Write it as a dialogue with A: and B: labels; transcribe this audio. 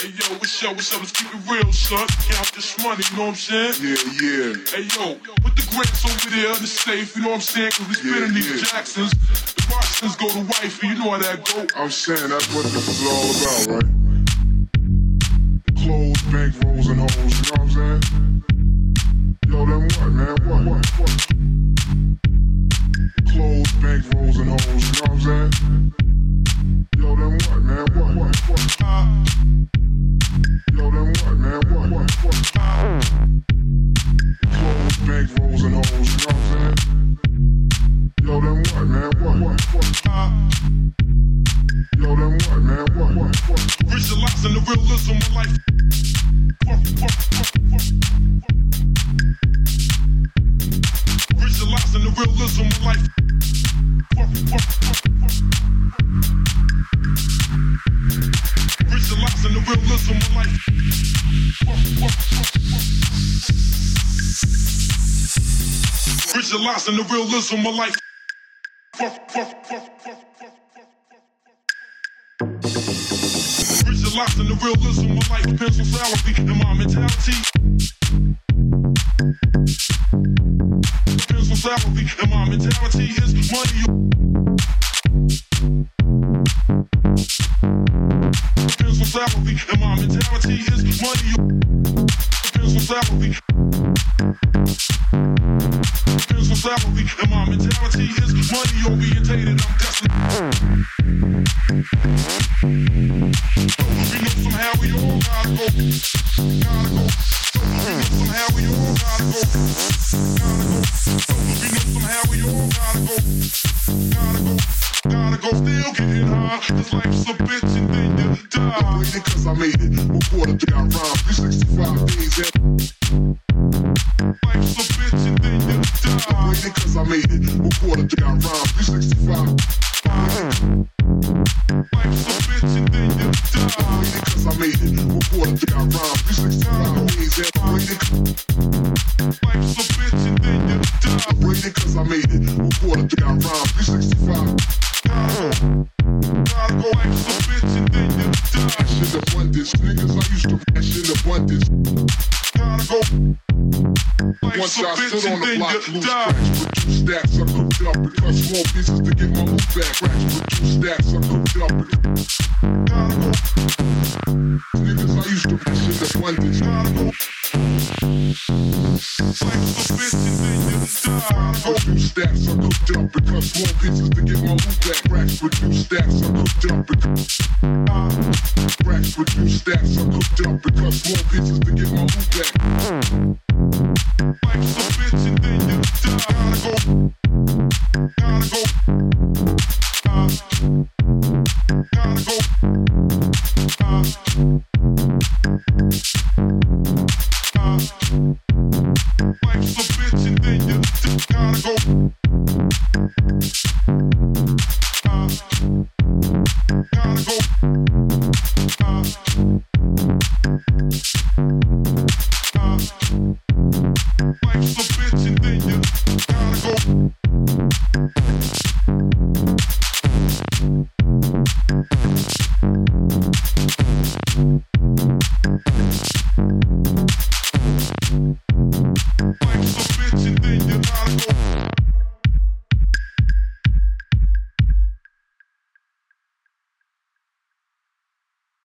A: Hey yo, what's up, what's up? Let's keep it real, son. Count this money, you know what I'm saying?
B: Yeah, yeah.
A: Hey yo, put the grants over there in the safe, you know what I'm saying? Cause we spinning
B: Yeah,
A: these
B: yeah.
A: Jacksons. The Roxtons go to wifey, you know how that go.
B: I'm saying that's what this is all about, right? Clothes, bank rolls, and hoes, you know what I'm saying? Yo, then what, man? What, what, what? Clothes, bank rolls, and hoes, you know what I'm saying? Yo, then what, man? What, what, what? Yo,
A: Visualizing the realism of life. Visualizing the realism of life. Visualizing the realism of life. Visualizing the realism of life. Fuck. Visualizing the realism of life, pencil salary and my mentality. Pencil salary and my mentality is money. Pencil salary and my mentality is money. Pencil salary. Pencil salary and my mentality is money orientated. I'm destined. We all gotta go. Gotta go. We know somehow we all gotta go. Gotta go. We know somehow we all gotta go. Gotta go. Gotta go. Still getting high. Cause life's a bitch and then you die.
B: Waiting cause I made it. What quarter three 365 days made it. Quarter three I rhyme? 365 days and waiting,
A: Life's a bitch then you die.
B: cause I made it. Quarter three I rhyme? 365
A: Gotta go. Life's a bitch then you die.
B: cash in abundance. Niggas I used to cash in abundance.
A: Gotta go.
B: Once I stood on the block, loose cracks, reduce stacks, I cooked up and cut small pieces to get my loot back. Racks, reduce stacks, I cooked up and niggas I used to cash in abundance.
A: Life's a bitch and then you die.
B: Reduce stacks, I cooked up and cut small pieces to get my loot back. Racks, reduce stacks, I cooked up and racks, reduce stacks, I cooked up and cut small pieces to get my loot back.
A: Life's a bitch and then you just gotta go.